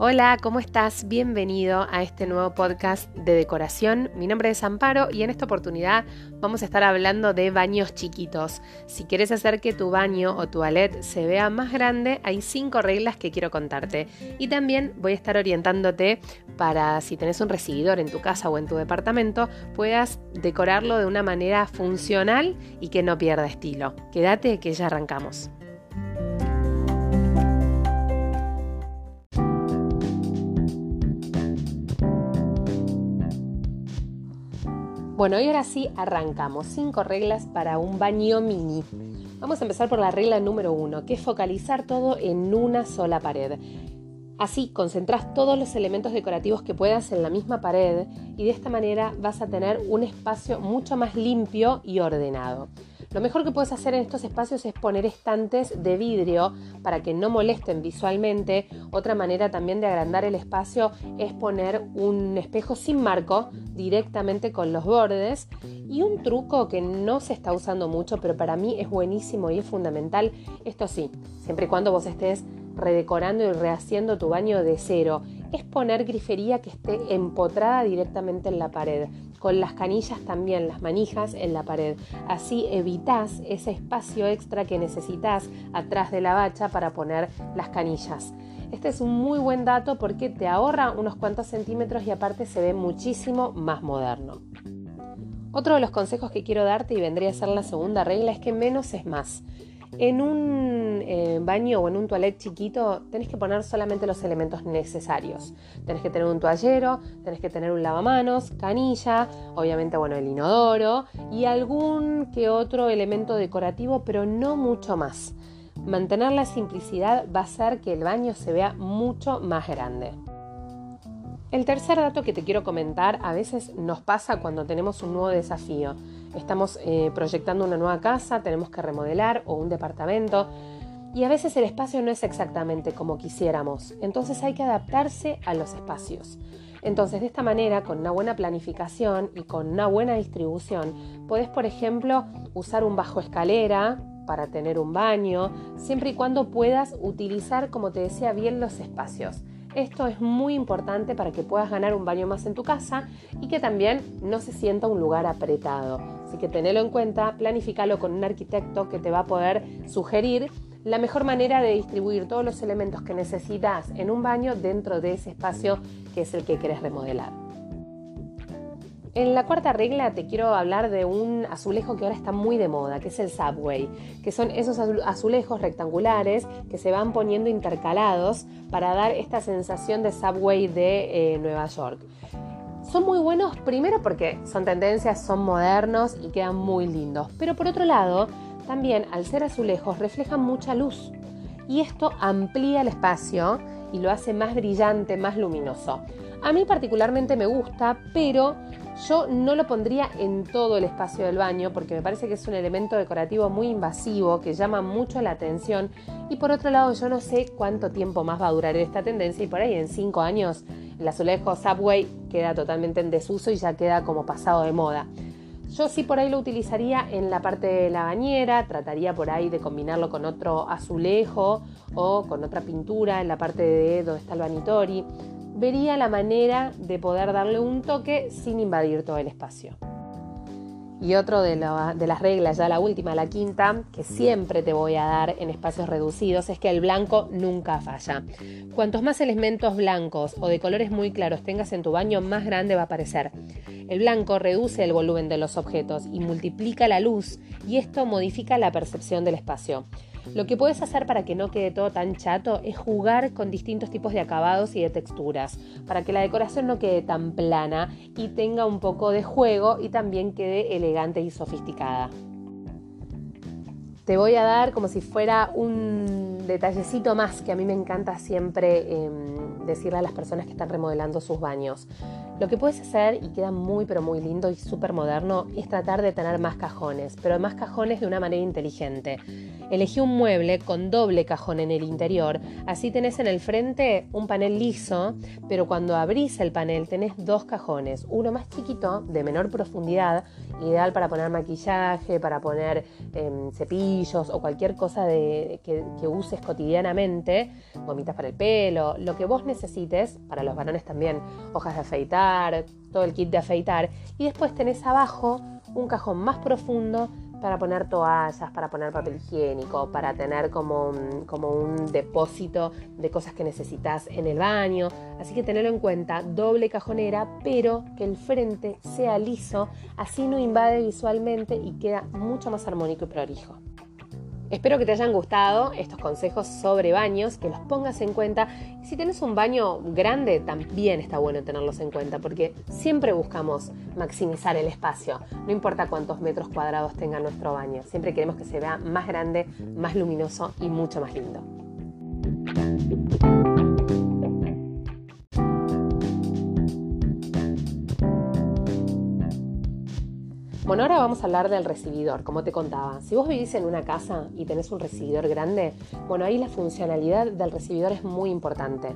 Hola, ¿cómo estás? Bienvenido a este nuevo podcast de decoración. Mi nombre es Amparo y en esta oportunidad vamos a estar hablando de baños chiquitos. Si quieres hacer que tu baño o tu se vea más grande, hay cinco reglas que quiero contarte. Y también voy a estar orientándote para si tenés un recibidor en tu casa o en tu departamento, puedas decorarlo de una manera funcional y que no pierda estilo. Quédate que ya arrancamos. Bueno, y ahora sí arrancamos. Cinco reglas para un baño mini. Vamos a empezar por la regla número uno, que es focalizar todo en una sola pared. Así concentras todos los elementos decorativos que puedas en la misma pared y de esta manera vas a tener un espacio mucho más limpio y ordenado. Lo mejor que puedes hacer en estos espacios es poner estantes de vidrio para que no molesten visualmente. Otra manera también de agrandar el espacio es poner un espejo sin marco directamente con los bordes. Y un truco que no se está usando mucho, pero para mí es buenísimo y es fundamental, esto sí, siempre y cuando vos estés redecorando y rehaciendo tu baño de cero, es poner grifería que esté empotrada directamente en la pared con las canillas también, las manijas en la pared. Así evitas ese espacio extra que necesitas atrás de la bacha para poner las canillas. Este es un muy buen dato porque te ahorra unos cuantos centímetros y aparte se ve muchísimo más moderno. Otro de los consejos que quiero darte y vendría a ser la segunda regla es que menos es más. En un eh, baño o en un toilet chiquito tenés que poner solamente los elementos necesarios. Tenés que tener un toallero, tenés que tener un lavamanos, canilla, obviamente bueno el inodoro y algún que otro elemento decorativo, pero no mucho más. Mantener la simplicidad va a hacer que el baño se vea mucho más grande. El tercer dato que te quiero comentar a veces nos pasa cuando tenemos un nuevo desafío estamos eh, proyectando una nueva casa, tenemos que remodelar o un departamento y a veces el espacio no es exactamente como quisiéramos, entonces hay que adaptarse a los espacios. Entonces, de esta manera, con una buena planificación y con una buena distribución, podés, por ejemplo, usar un bajo escalera para tener un baño, siempre y cuando puedas utilizar, como te decía, bien los espacios. Esto es muy importante para que puedas ganar un baño más en tu casa y que también no se sienta un lugar apretado. Así que tenelo en cuenta, planificalo con un arquitecto que te va a poder sugerir la mejor manera de distribuir todos los elementos que necesitas en un baño dentro de ese espacio que es el que quieres remodelar. En la cuarta regla te quiero hablar de un azulejo que ahora está muy de moda, que es el Subway, que son esos azulejos rectangulares que se van poniendo intercalados para dar esta sensación de Subway de eh, Nueva York. Son muy buenos primero porque son tendencias, son modernos y quedan muy lindos. Pero por otro lado, también al ser azulejos reflejan mucha luz y esto amplía el espacio y lo hace más brillante, más luminoso. A mí particularmente me gusta, pero yo no lo pondría en todo el espacio del baño porque me parece que es un elemento decorativo muy invasivo que llama mucho la atención y por otro lado yo no sé cuánto tiempo más va a durar esta tendencia y por ahí en cinco años el azulejo Subway queda totalmente en desuso y ya queda como pasado de moda. Yo sí por ahí lo utilizaría en la parte de la bañera, trataría por ahí de combinarlo con otro azulejo o con otra pintura en la parte de donde está el vanitori. Vería la manera de poder darle un toque sin invadir todo el espacio. Y otro de, las reglas, ya la última, la quinta, que siempre te voy a dar en espacios reducidos, es que el blanco nunca falla. Cuantos más elementos blancos o de colores muy claros tengas en tu baño, más grande va a parecer. El blanco reduce el volumen de los objetos y multiplica la luz y esto modifica la percepción del espacio. Lo que puedes hacer para que no quede todo tan chato es jugar con distintos tipos de acabados y de texturas, para que la decoración no quede tan plana y tenga un poco de juego y también quede elegante y sofisticada. Te voy a dar como si fuera un detallecito más que a mí me encanta siempre em, decirle a las personas que están remodelando sus baños. Lo que puedes hacer, y queda muy pero muy lindo y súper moderno, es tratar de tener más cajones, pero más cajones de una manera inteligente. Elegí un mueble con doble cajón en el interior, así tenés en el frente un panel liso, pero cuando abrís el panel tenés dos cajones, uno más chiquito, de menor profundidad, ideal para poner maquillaje, para poner em, cepillos o cualquier cosa de, que, que uses cotidianamente, gomitas para el pelo, lo que vos necesites, para los varones también, hojas de afeitar, todo el kit de afeitar, y después tenés abajo un cajón más profundo para poner toallas, para poner papel higiénico, para tener como un, como un depósito de cosas que necesitas en el baño. Así que tenerlo en cuenta, doble cajonera, pero que el frente sea liso, así no invade visualmente y queda mucho más armónico y prolijo. Espero que te hayan gustado estos consejos sobre baños, que los pongas en cuenta. Y si tienes un baño grande, también está bueno tenerlos en cuenta, porque siempre buscamos maximizar el espacio. No importa cuántos metros cuadrados tenga nuestro baño, siempre queremos que se vea más grande, más luminoso y mucho más lindo. Bueno, ahora vamos a hablar del recibidor, como te contaba. Si vos vivís en una casa y tenés un recibidor grande, bueno, ahí la funcionalidad del recibidor es muy importante.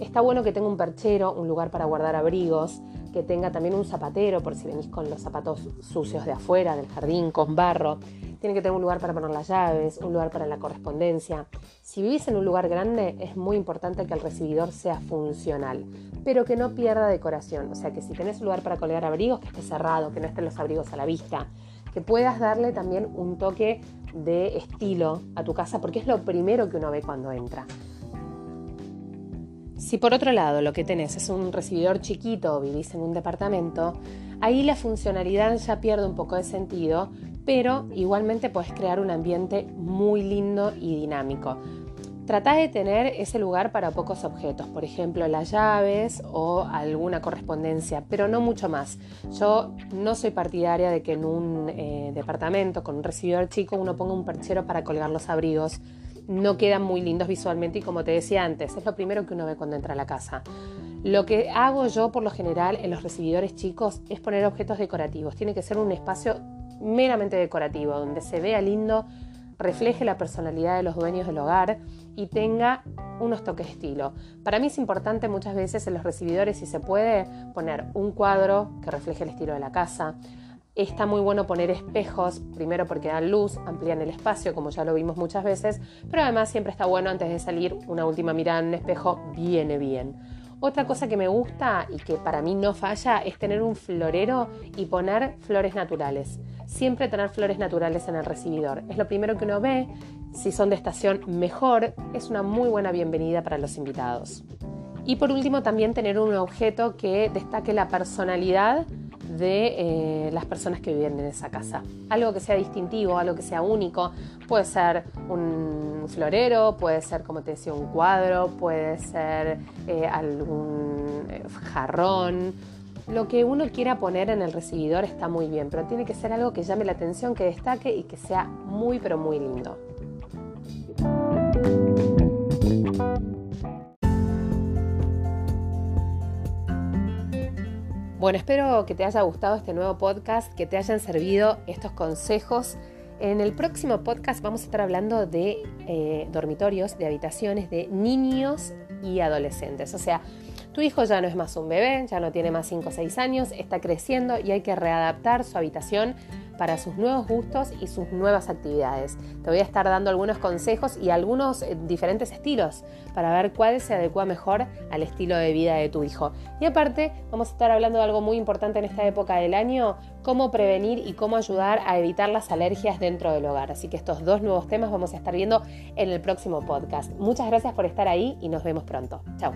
Está bueno que tenga un perchero, un lugar para guardar abrigos, que tenga también un zapatero por si venís con los zapatos sucios de afuera, del jardín, con barro. Tiene que tener un lugar para poner las llaves, un lugar para la correspondencia. Si vivís en un lugar grande, es muy importante que el recibidor sea funcional, pero que no pierda decoración. O sea, que si tenés un lugar para colgar abrigos, que esté cerrado, que no estén los abrigos a la vista. Que puedas darle también un toque de estilo a tu casa, porque es lo primero que uno ve cuando entra. Si por otro lado lo que tenés es un recibidor chiquito o vivís en un departamento, ahí la funcionalidad ya pierde un poco de sentido pero igualmente puedes crear un ambiente muy lindo y dinámico. Trata de tener ese lugar para pocos objetos, por ejemplo las llaves o alguna correspondencia, pero no mucho más. Yo no soy partidaria de que en un eh, departamento con un recibidor chico uno ponga un perchero para colgar los abrigos. No quedan muy lindos visualmente y como te decía antes, es lo primero que uno ve cuando entra a la casa. Lo que hago yo por lo general en los recibidores chicos es poner objetos decorativos. Tiene que ser un espacio meramente decorativo, donde se vea lindo, refleje la personalidad de los dueños del hogar y tenga unos toques de estilo. Para mí es importante muchas veces en los recibidores, si se puede, poner un cuadro que refleje el estilo de la casa. Está muy bueno poner espejos, primero porque dan luz, amplían el espacio, como ya lo vimos muchas veces, pero además siempre está bueno antes de salir una última mirada en un espejo, viene bien. Otra cosa que me gusta y que para mí no falla es tener un florero y poner flores naturales siempre tener flores naturales en el recibidor. Es lo primero que uno ve. Si son de estación, mejor. Es una muy buena bienvenida para los invitados. Y por último, también tener un objeto que destaque la personalidad de eh, las personas que viven en esa casa. Algo que sea distintivo, algo que sea único. Puede ser un florero, puede ser, como te decía, un cuadro, puede ser eh, algún eh, jarrón, lo que uno quiera poner en el recibidor está muy bien, pero tiene que ser algo que llame la atención, que destaque y que sea muy pero muy lindo. Bueno, espero que te haya gustado este nuevo podcast, que te hayan servido estos consejos. En el próximo podcast vamos a estar hablando de eh, dormitorios, de habitaciones de niños y adolescentes. O sea, tu hijo ya no es más un bebé, ya no tiene más 5 o 6 años, está creciendo y hay que readaptar su habitación para sus nuevos gustos y sus nuevas actividades. Te voy a estar dando algunos consejos y algunos eh, diferentes estilos para ver cuál se adecua mejor al estilo de vida de tu hijo. Y aparte, vamos a estar hablando de algo muy importante en esta época del año, cómo prevenir y cómo ayudar a evitar las alergias dentro del hogar. Así que estos dos nuevos temas vamos a estar viendo en el próximo podcast. Muchas gracias por estar ahí y nos vemos pronto. Chao.